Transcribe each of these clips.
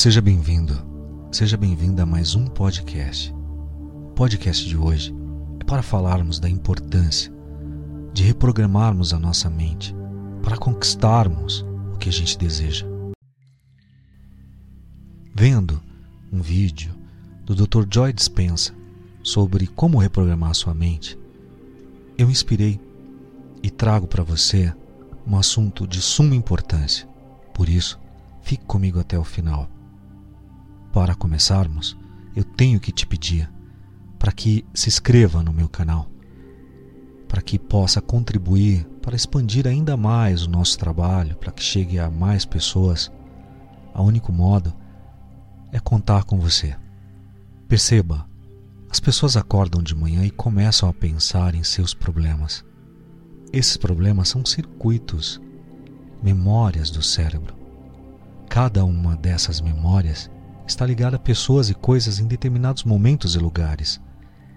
Seja bem-vindo, seja bem-vinda a mais um podcast. O podcast de hoje é para falarmos da importância de reprogramarmos a nossa mente para conquistarmos o que a gente deseja. Vendo um vídeo do Dr. Joy Dispenza sobre como reprogramar sua mente, eu me inspirei e trago para você um assunto de suma importância. Por isso, fique comigo até o final. Para começarmos, eu tenho que te pedir para que se inscreva no meu canal, para que possa contribuir para expandir ainda mais o nosso trabalho, para que chegue a mais pessoas. O único modo é contar com você. Perceba, as pessoas acordam de manhã e começam a pensar em seus problemas. Esses problemas são circuitos, memórias do cérebro. Cada uma dessas memórias está ligada a pessoas e coisas em determinados momentos e lugares.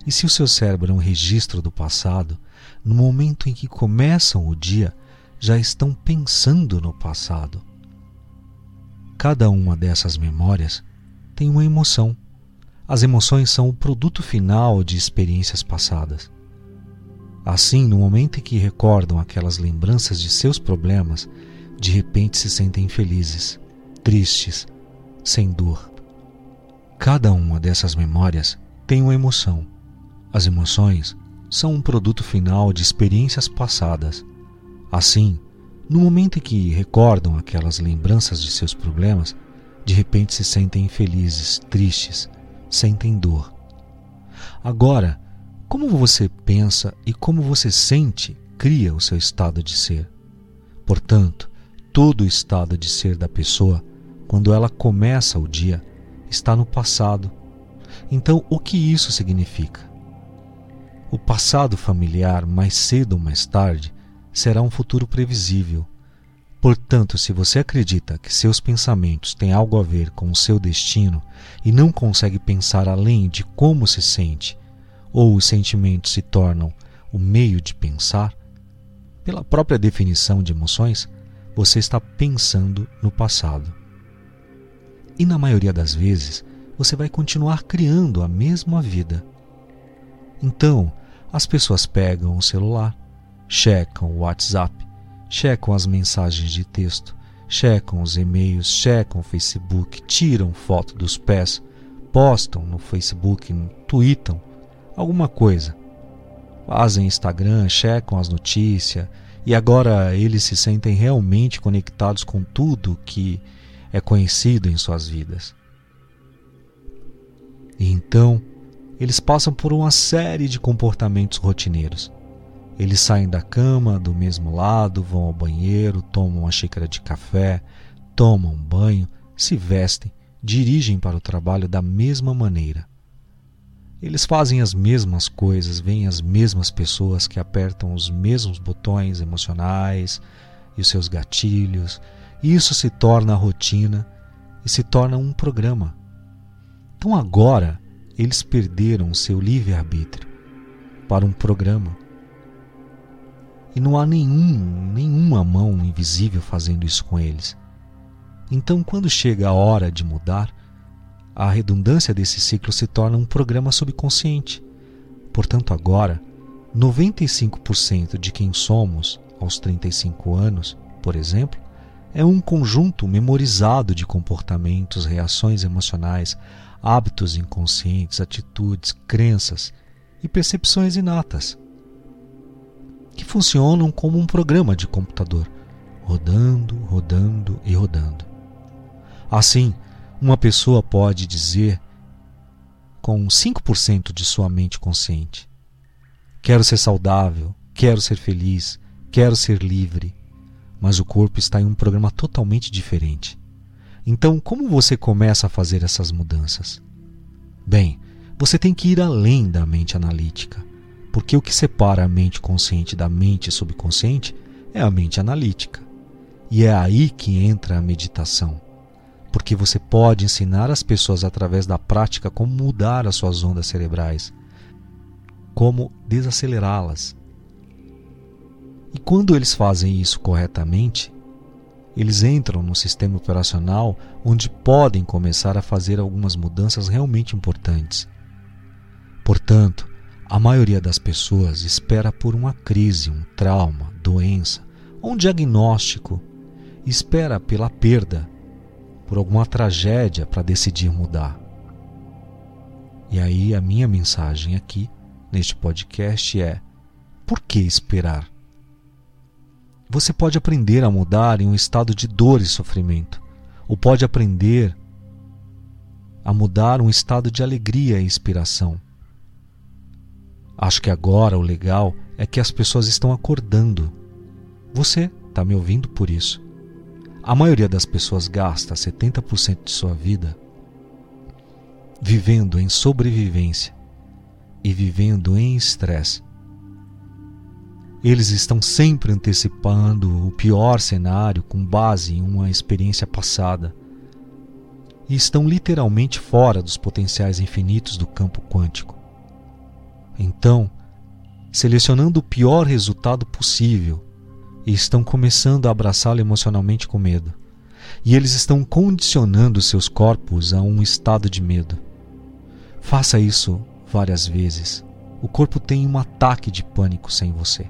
E se o seu cérebro é um registro do passado, no momento em que começam o dia, já estão pensando no passado. Cada uma dessas memórias tem uma emoção. As emoções são o produto final de experiências passadas. Assim, no momento em que recordam aquelas lembranças de seus problemas, de repente se sentem felizes, tristes, sem dor. Cada uma dessas memórias tem uma emoção. As emoções são um produto final de experiências passadas. Assim, no momento em que recordam aquelas lembranças de seus problemas, de repente se sentem infelizes, tristes, sentem dor. Agora, como você pensa e como você sente cria o seu estado de ser. Portanto, todo o estado de ser da pessoa, quando ela começa o dia, está no passado. Então, o que isso significa? O passado familiar, mais cedo ou mais tarde, será um futuro previsível. Portanto, se você acredita que seus pensamentos têm algo a ver com o seu destino e não consegue pensar além de como se sente, ou os sentimentos se tornam o meio de pensar, pela própria definição de emoções, você está pensando no passado. E na maioria das vezes, você vai continuar criando a mesma vida. Então, as pessoas pegam o celular, checam o WhatsApp, checam as mensagens de texto, checam os e-mails, checam o Facebook, tiram foto dos pés, postam no Facebook, tweetam alguma coisa. Fazem Instagram, checam as notícias e agora eles se sentem realmente conectados com tudo que é conhecido em suas vidas. E então, eles passam por uma série de comportamentos rotineiros. Eles saem da cama do mesmo lado, vão ao banheiro, tomam uma xícara de café, tomam um banho, se vestem, dirigem para o trabalho da mesma maneira. Eles fazem as mesmas coisas, veem as mesmas pessoas que apertam os mesmos botões emocionais e os seus gatilhos isso se torna a rotina e se torna um programa. Então agora eles perderam seu livre-arbítrio para um programa. E não há nenhum, nenhuma mão invisível fazendo isso com eles. Então, quando chega a hora de mudar, a redundância desse ciclo se torna um programa subconsciente. Portanto, agora, 95% de quem somos aos 35 anos, por exemplo, é um conjunto memorizado de comportamentos, reações emocionais, hábitos inconscientes, atitudes, crenças e percepções inatas, que funcionam como um programa de computador, rodando, rodando e rodando. Assim, uma pessoa pode dizer com 5% de sua mente consciente: Quero ser saudável, quero ser feliz, quero ser livre mas o corpo está em um programa totalmente diferente. Então, como você começa a fazer essas mudanças? Bem, você tem que ir além da mente analítica, porque o que separa a mente consciente da mente subconsciente é a mente analítica. E é aí que entra a meditação, porque você pode ensinar as pessoas através da prática como mudar as suas ondas cerebrais, como desacelerá-las e quando eles fazem isso corretamente, eles entram no sistema operacional onde podem começar a fazer algumas mudanças realmente importantes. Portanto, a maioria das pessoas espera por uma crise, um trauma, doença ou um diagnóstico, espera pela perda, por alguma tragédia para decidir mudar. E aí a minha mensagem aqui neste podcast é: por que esperar? Você pode aprender a mudar em um estado de dor e sofrimento, ou pode aprender a mudar um estado de alegria e inspiração. Acho que agora o legal é que as pessoas estão acordando. Você está me ouvindo por isso. A maioria das pessoas gasta 70% de sua vida vivendo em sobrevivência e vivendo em estresse. Eles estão sempre antecipando o pior cenário com base em uma experiência passada e estão literalmente fora dos potenciais infinitos do campo quântico. Então, selecionando o pior resultado possível, estão começando a abraçá-lo emocionalmente com medo. E eles estão condicionando seus corpos a um estado de medo. Faça isso várias vezes. O corpo tem um ataque de pânico sem você.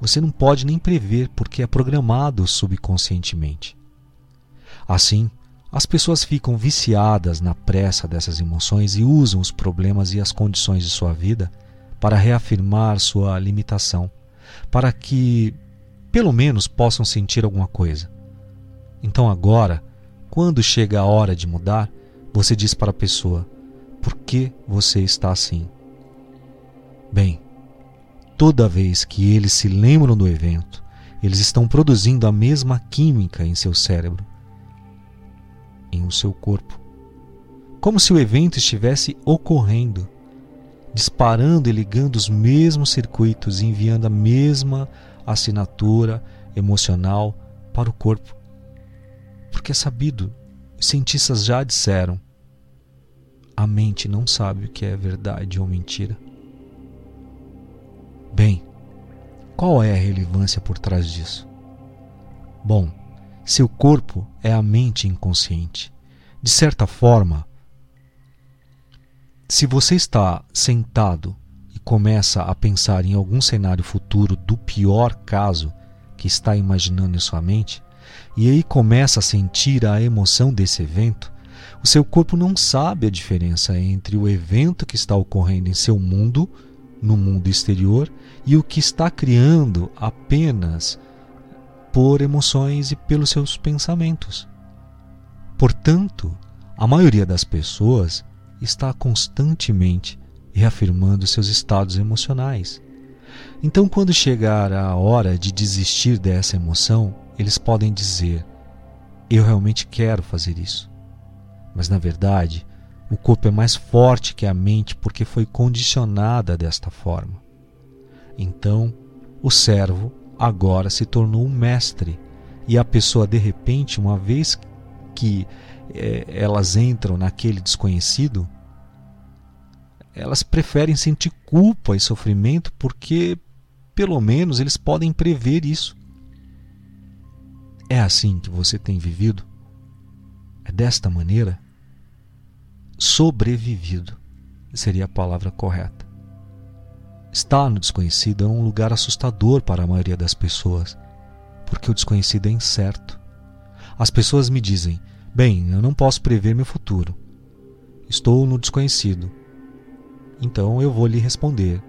Você não pode nem prever porque é programado subconscientemente. Assim, as pessoas ficam viciadas na pressa dessas emoções e usam os problemas e as condições de sua vida para reafirmar sua limitação, para que, pelo menos, possam sentir alguma coisa. Então, agora, quando chega a hora de mudar, você diz para a pessoa: por que você está assim? Bem, toda vez que eles se lembram do evento, eles estão produzindo a mesma química em seu cérebro em o seu corpo. Como se o evento estivesse ocorrendo, disparando e ligando os mesmos circuitos e enviando a mesma assinatura emocional para o corpo. Porque é sabido, cientistas já disseram, a mente não sabe o que é verdade ou mentira. Qual é a relevância por trás disso? Bom, seu corpo é a mente inconsciente. De certa forma, se você está sentado e começa a pensar em algum cenário futuro do pior caso que está imaginando em sua mente, e aí começa a sentir a emoção desse evento, o seu corpo não sabe a diferença entre o evento que está ocorrendo em seu mundo, no mundo exterior, e o que está criando apenas por emoções e pelos seus pensamentos. Portanto, a maioria das pessoas está constantemente reafirmando seus estados emocionais. Então, quando chegar a hora de desistir dessa emoção, eles podem dizer: Eu realmente quero fazer isso. Mas, na verdade, o corpo é mais forte que a mente porque foi condicionada desta forma. Então, o servo agora se tornou um mestre. E a pessoa, de repente, uma vez que é, elas entram naquele desconhecido, elas preferem sentir culpa e sofrimento porque, pelo menos, eles podem prever isso. É assim que você tem vivido? É desta maneira? Sobrevivido seria a palavra correta. Estar no desconhecido é um lugar assustador para a maioria das pessoas, porque o desconhecido é incerto. As pessoas me dizem: Bem, eu não posso prever meu futuro. Estou no desconhecido. Então eu vou lhe responder: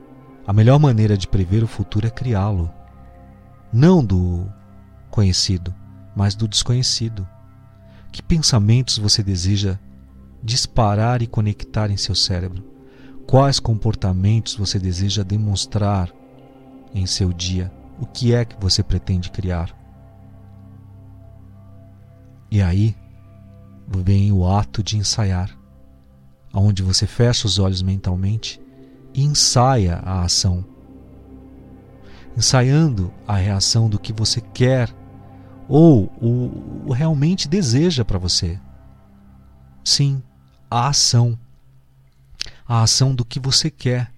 a melhor maneira de prever o futuro é criá-lo. Não do conhecido, mas do desconhecido. Que pensamentos você deseja disparar e conectar em seu cérebro? Quais comportamentos você deseja demonstrar em seu dia? O que é que você pretende criar? E aí vem o ato de ensaiar, onde você fecha os olhos mentalmente e ensaia a ação. Ensaiando a reação do que você quer ou o, o realmente deseja para você. Sim, a ação a ação do que você quer,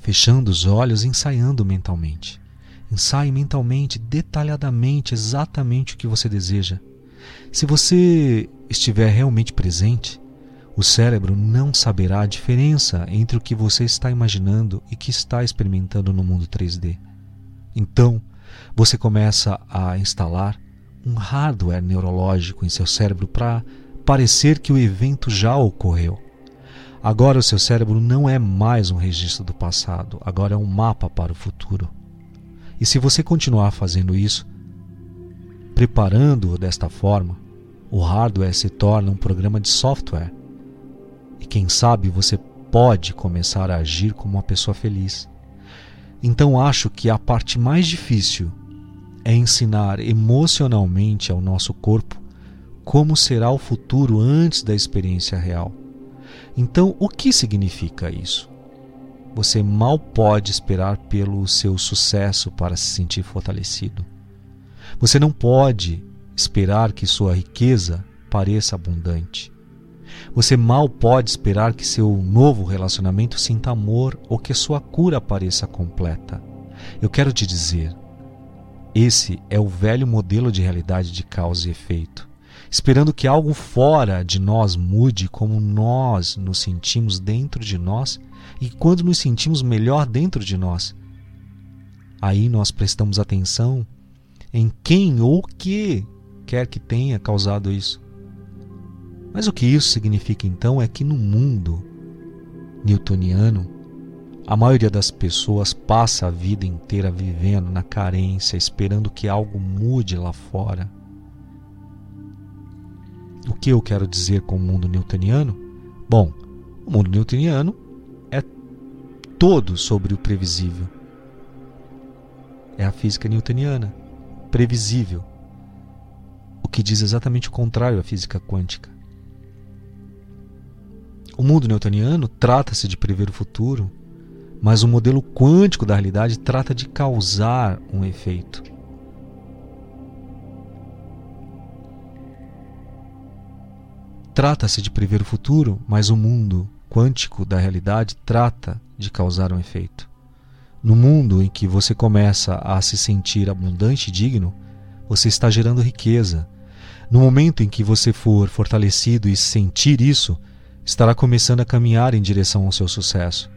fechando os olhos e ensaiando mentalmente. Ensaie mentalmente, detalhadamente, exatamente o que você deseja. Se você estiver realmente presente, o cérebro não saberá a diferença entre o que você está imaginando e que está experimentando no mundo 3D. Então, você começa a instalar um hardware neurológico em seu cérebro para parecer que o evento já ocorreu. Agora o seu cérebro não é mais um registro do passado, agora é um mapa para o futuro. E se você continuar fazendo isso, preparando-o desta forma, o hardware se torna um programa de software. E quem sabe você pode começar a agir como uma pessoa feliz. Então acho que a parte mais difícil é ensinar emocionalmente ao nosso corpo como será o futuro antes da experiência real. Então, o que significa isso? Você mal pode esperar pelo seu sucesso para se sentir fortalecido. Você não pode esperar que sua riqueza pareça abundante. Você mal pode esperar que seu novo relacionamento sinta amor ou que sua cura pareça completa. Eu quero te dizer, esse é o velho modelo de realidade de causa e efeito esperando que algo fora de nós mude como nós nos sentimos dentro de nós e quando nos sentimos melhor dentro de nós. Aí nós prestamos atenção em quem ou que quer que tenha causado isso. Mas o que isso significa então é que no mundo newtoniano, a maioria das pessoas passa a vida inteira vivendo na carência, esperando que algo mude lá fora. O que eu quero dizer com o mundo newtoniano? Bom, o mundo newtoniano é todo sobre o previsível. É a física newtoniana, previsível. O que diz exatamente o contrário à física quântica. O mundo newtoniano trata-se de prever o futuro, mas o modelo quântico da realidade trata de causar um efeito. Trata-se de prever o futuro, mas o mundo quântico da realidade trata de causar um efeito. No mundo em que você começa a se sentir abundante e digno, você está gerando riqueza. No momento em que você for fortalecido e sentir isso, estará começando a caminhar em direção ao seu sucesso.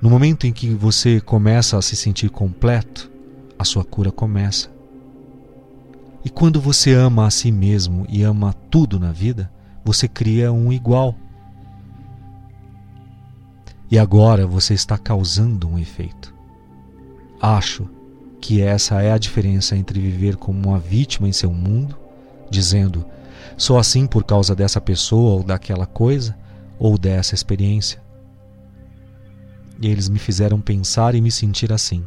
No momento em que você começa a se sentir completo, a sua cura começa. E quando você ama a si mesmo e ama tudo na vida, você cria um igual. E agora você está causando um efeito. Acho que essa é a diferença entre viver como uma vítima em seu mundo, dizendo sou assim por causa dessa pessoa ou daquela coisa, ou dessa experiência. E eles me fizeram pensar e me sentir assim.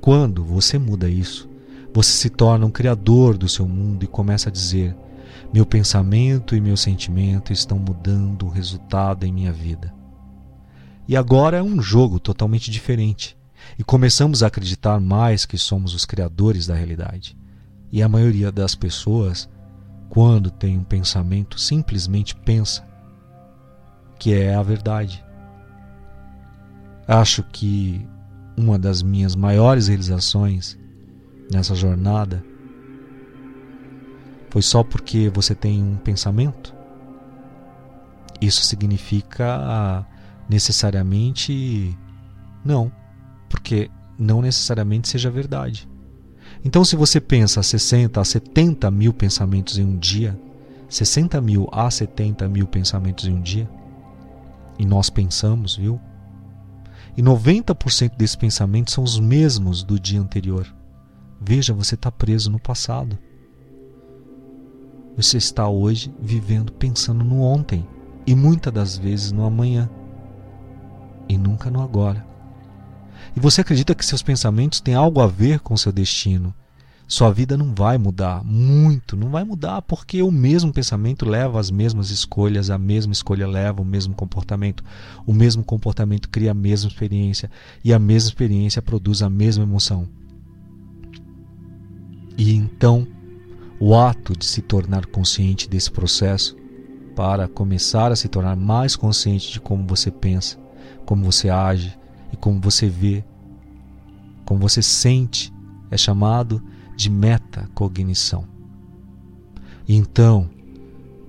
Quando você muda isso, você se torna um criador do seu mundo e começa a dizer: meu pensamento e meu sentimento estão mudando o resultado em minha vida. E agora é um jogo totalmente diferente. E começamos a acreditar mais que somos os criadores da realidade. E a maioria das pessoas, quando tem um pensamento, simplesmente pensa que é a verdade. Acho que uma das minhas maiores realizações nessa jornada foi só porque você tem um pensamento? Isso significa necessariamente não, porque não necessariamente seja verdade. Então, se você pensa 60 a 70 mil pensamentos em um dia, 60 mil a 70 mil pensamentos em um dia, e nós pensamos, viu? E 90% desses pensamentos são os mesmos do dia anterior. Veja, você está preso no passado. Você está hoje vivendo pensando no ontem e muitas das vezes no amanhã e nunca no agora. E você acredita que seus pensamentos têm algo a ver com seu destino? Sua vida não vai mudar muito, não vai mudar porque o mesmo pensamento leva às mesmas escolhas, a mesma escolha leva o mesmo comportamento, o mesmo comportamento cria a mesma experiência e a mesma experiência produz a mesma emoção. E então o ato de se tornar consciente desse processo para começar a se tornar mais consciente de como você pensa, como você age e como você vê como você sente, é chamado de metacognição. Então,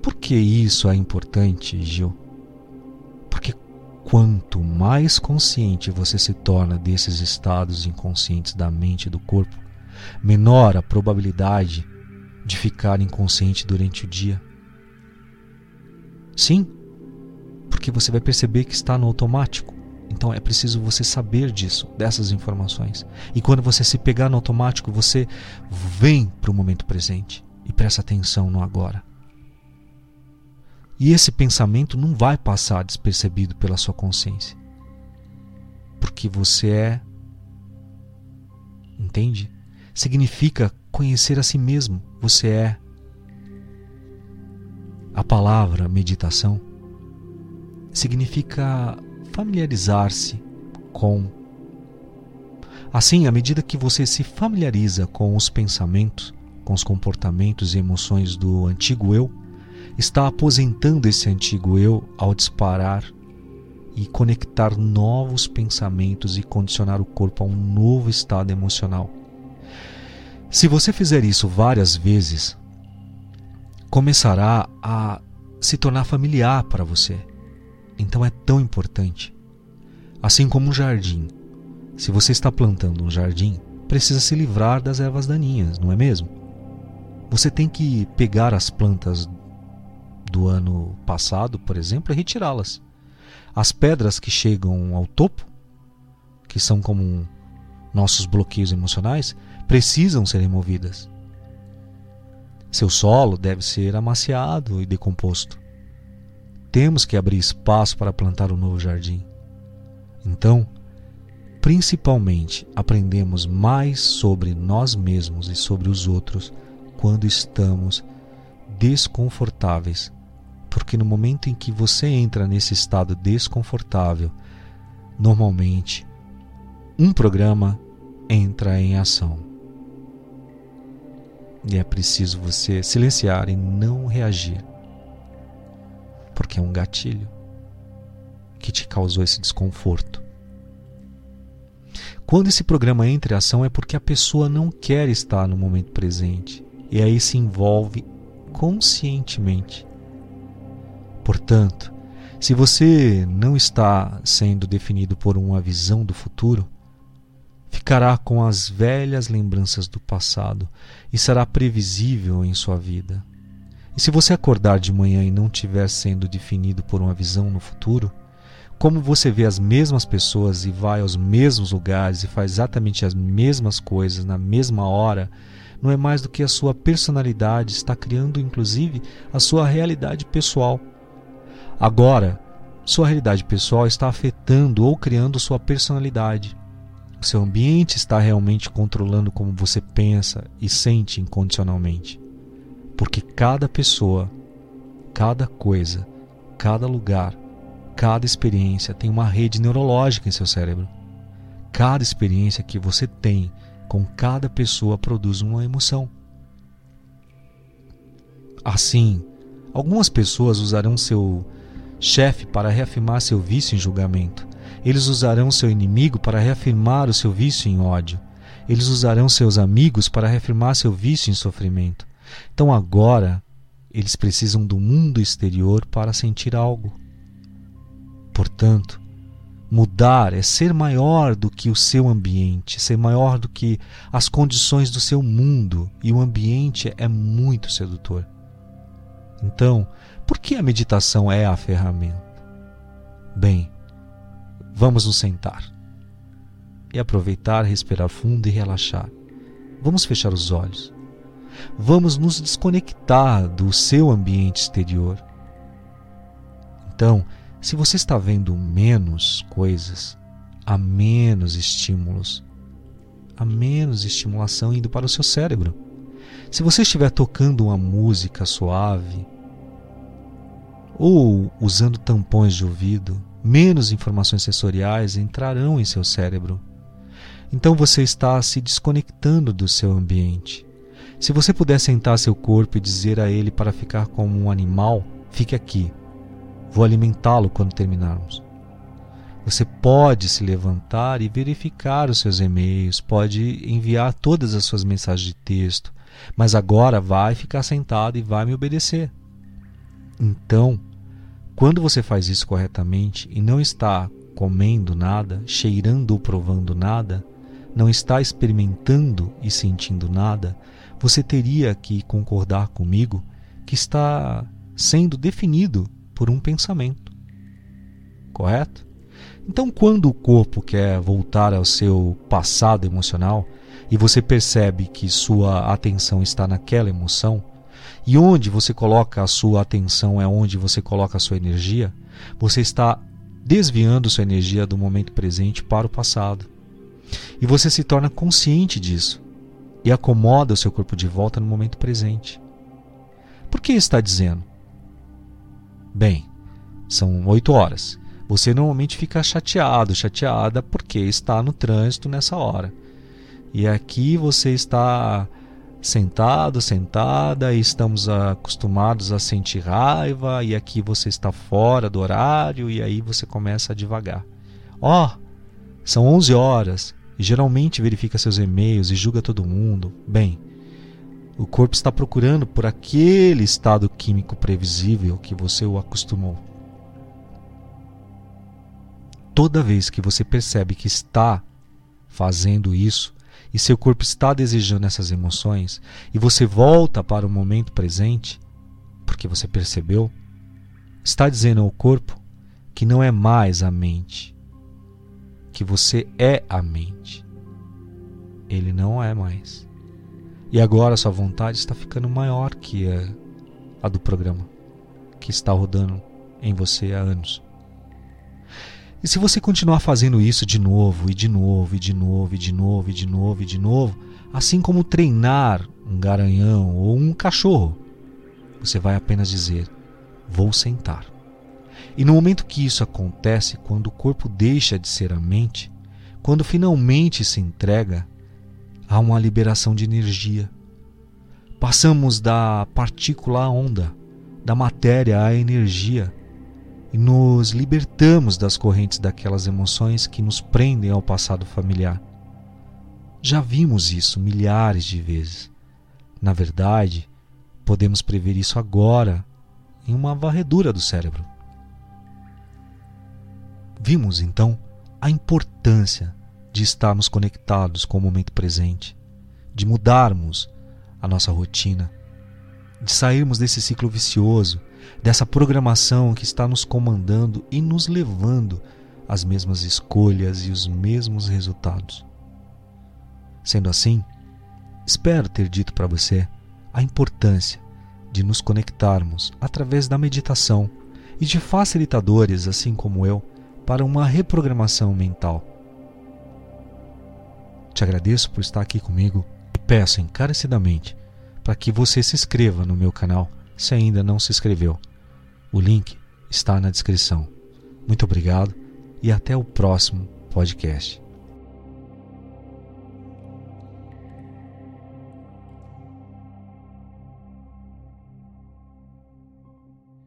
por que isso é importante, Gil? Porque quanto mais consciente você se torna desses estados inconscientes da mente e do corpo, menor a probabilidade de ficar inconsciente durante o dia. Sim, porque você vai perceber que está no automático. Então é preciso você saber disso, dessas informações. E quando você se pegar no automático, você vem para o momento presente e presta atenção no agora. E esse pensamento não vai passar despercebido pela sua consciência. Porque você é. Entende? Significa conhecer a si mesmo. Você é. A palavra meditação significa familiarizar-se com. Assim, à medida que você se familiariza com os pensamentos, com os comportamentos e emoções do antigo eu, está aposentando esse antigo eu ao disparar e conectar novos pensamentos e condicionar o corpo a um novo estado emocional. Se você fizer isso várias vezes, começará a se tornar familiar para você. Então é tão importante. Assim como um jardim. Se você está plantando um jardim, precisa se livrar das ervas daninhas, não é mesmo? Você tem que pegar as plantas do ano passado, por exemplo, e retirá-las. As pedras que chegam ao topo, que são como nossos bloqueios emocionais, precisam ser removidas. Seu solo deve ser amaciado e decomposto temos que abrir espaço para plantar um novo jardim. Então, principalmente, aprendemos mais sobre nós mesmos e sobre os outros quando estamos desconfortáveis. Porque no momento em que você entra nesse estado desconfortável, normalmente um programa entra em ação. E é preciso você silenciar e não reagir porque é um gatilho que te causou esse desconforto. Quando esse programa entra em ação é porque a pessoa não quer estar no momento presente e aí se envolve conscientemente. Portanto, se você não está sendo definido por uma visão do futuro, ficará com as velhas lembranças do passado e será previsível em sua vida. E se você acordar de manhã e não estiver sendo definido por uma visão no futuro, como você vê as mesmas pessoas e vai aos mesmos lugares e faz exatamente as mesmas coisas na mesma hora, não é mais do que a sua personalidade está criando, inclusive, a sua realidade pessoal. Agora, sua realidade pessoal está afetando ou criando sua personalidade. O seu ambiente está realmente controlando como você pensa e sente incondicionalmente. Porque cada pessoa, cada coisa, cada lugar, cada experiência tem uma rede neurológica em seu cérebro. Cada experiência que você tem com cada pessoa produz uma emoção. Assim, algumas pessoas usarão seu chefe para reafirmar seu vício em julgamento. Eles usarão seu inimigo para reafirmar o seu vício em ódio. Eles usarão seus amigos para reafirmar seu vício em sofrimento. Então agora eles precisam do mundo exterior para sentir algo. Portanto, mudar é ser maior do que o seu ambiente, ser maior do que as condições do seu mundo, e o ambiente é muito sedutor. Então, por que a meditação é a ferramenta? Bem, vamos nos sentar e aproveitar, respirar fundo e relaxar. Vamos fechar os olhos vamos nos desconectar do seu ambiente exterior. Então, se você está vendo menos coisas, há menos estímulos, há menos estimulação indo para o seu cérebro. Se você estiver tocando uma música suave ou usando tampões de ouvido, menos informações sensoriais entrarão em seu cérebro. Então você está se desconectando do seu ambiente. Se você puder sentar seu corpo e dizer a ele para ficar como um animal, fique aqui. Vou alimentá-lo quando terminarmos. Você pode se levantar e verificar os seus e-mails, pode enviar todas as suas mensagens de texto, mas agora vai ficar sentado e vai me obedecer. Então, quando você faz isso corretamente e não está comendo nada, cheirando ou provando nada, não está experimentando e sentindo nada, você teria que concordar comigo que está sendo definido por um pensamento. Correto? Então, quando o corpo quer voltar ao seu passado emocional e você percebe que sua atenção está naquela emoção, e onde você coloca a sua atenção é onde você coloca a sua energia, você está desviando sua energia do momento presente para o passado. E você se torna consciente disso e acomoda o seu corpo de volta no momento presente. Por que está dizendo? Bem, são oito horas você normalmente fica chateado, chateada porque está no trânsito nessa hora. E aqui você está sentado, sentada, e estamos acostumados a sentir raiva, e aqui você está fora do horário, e aí você começa a devagar. Ó, oh, são 11 horas, e geralmente verifica seus e-mails e julga todo mundo. Bem, o corpo está procurando por aquele estado químico previsível que você o acostumou toda vez que você percebe que está fazendo isso e seu corpo está desejando essas emoções e você volta para o momento presente, porque você percebeu, está dizendo ao corpo que não é mais a mente, que você é a mente. Ele não é mais. E agora sua vontade está ficando maior que a, a do programa que está rodando em você há anos. E se você continuar fazendo isso de novo, e de novo, e de novo, e de novo, e de novo, e de novo, assim como treinar um garanhão ou um cachorro, você vai apenas dizer: Vou sentar. E no momento que isso acontece, quando o corpo deixa de ser a mente, quando finalmente se entrega, há uma liberação de energia. Passamos da partícula à onda, da matéria à energia e nos libertamos das correntes daquelas emoções que nos prendem ao passado familiar. Já vimos isso milhares de vezes. Na verdade, podemos prever isso agora em uma varredura do cérebro. Vimos então a importância de estarmos conectados com o momento presente, de mudarmos a nossa rotina, de sairmos desse ciclo vicioso dessa programação que está nos comandando e nos levando às mesmas escolhas e os mesmos resultados. Sendo assim, espero ter dito para você a importância de nos conectarmos através da meditação e de facilitadores, assim como eu, para uma reprogramação mental. Te agradeço por estar aqui comigo e peço encarecidamente para que você se inscreva no meu canal se ainda não se inscreveu. O link está na descrição. Muito obrigado e até o próximo podcast.